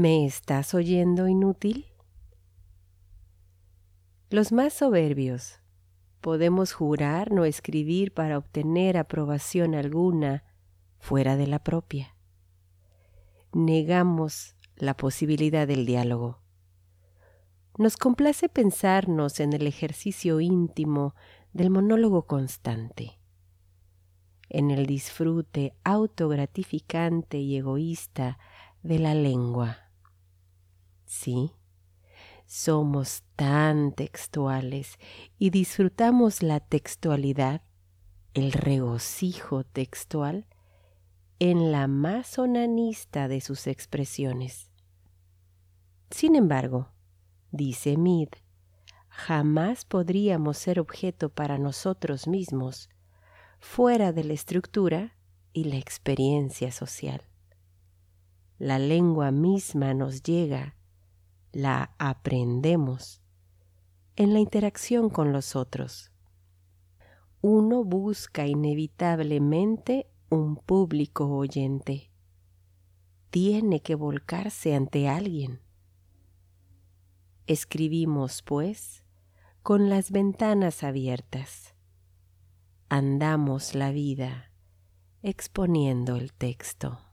¿Me estás oyendo inútil? Los más soberbios podemos jurar no escribir para obtener aprobación alguna fuera de la propia. Negamos la posibilidad del diálogo. Nos complace pensarnos en el ejercicio íntimo del monólogo constante, en el disfrute autogratificante y egoísta de la lengua. Sí, somos tan textuales y disfrutamos la textualidad, el regocijo textual, en la más onanista de sus expresiones. Sin embargo, dice Mead, jamás podríamos ser objeto para nosotros mismos fuera de la estructura y la experiencia social. La lengua misma nos llega, la aprendemos en la interacción con los otros. Uno busca inevitablemente un público oyente. Tiene que volcarse ante alguien. Escribimos, pues, con las ventanas abiertas. Andamos la vida exponiendo el texto.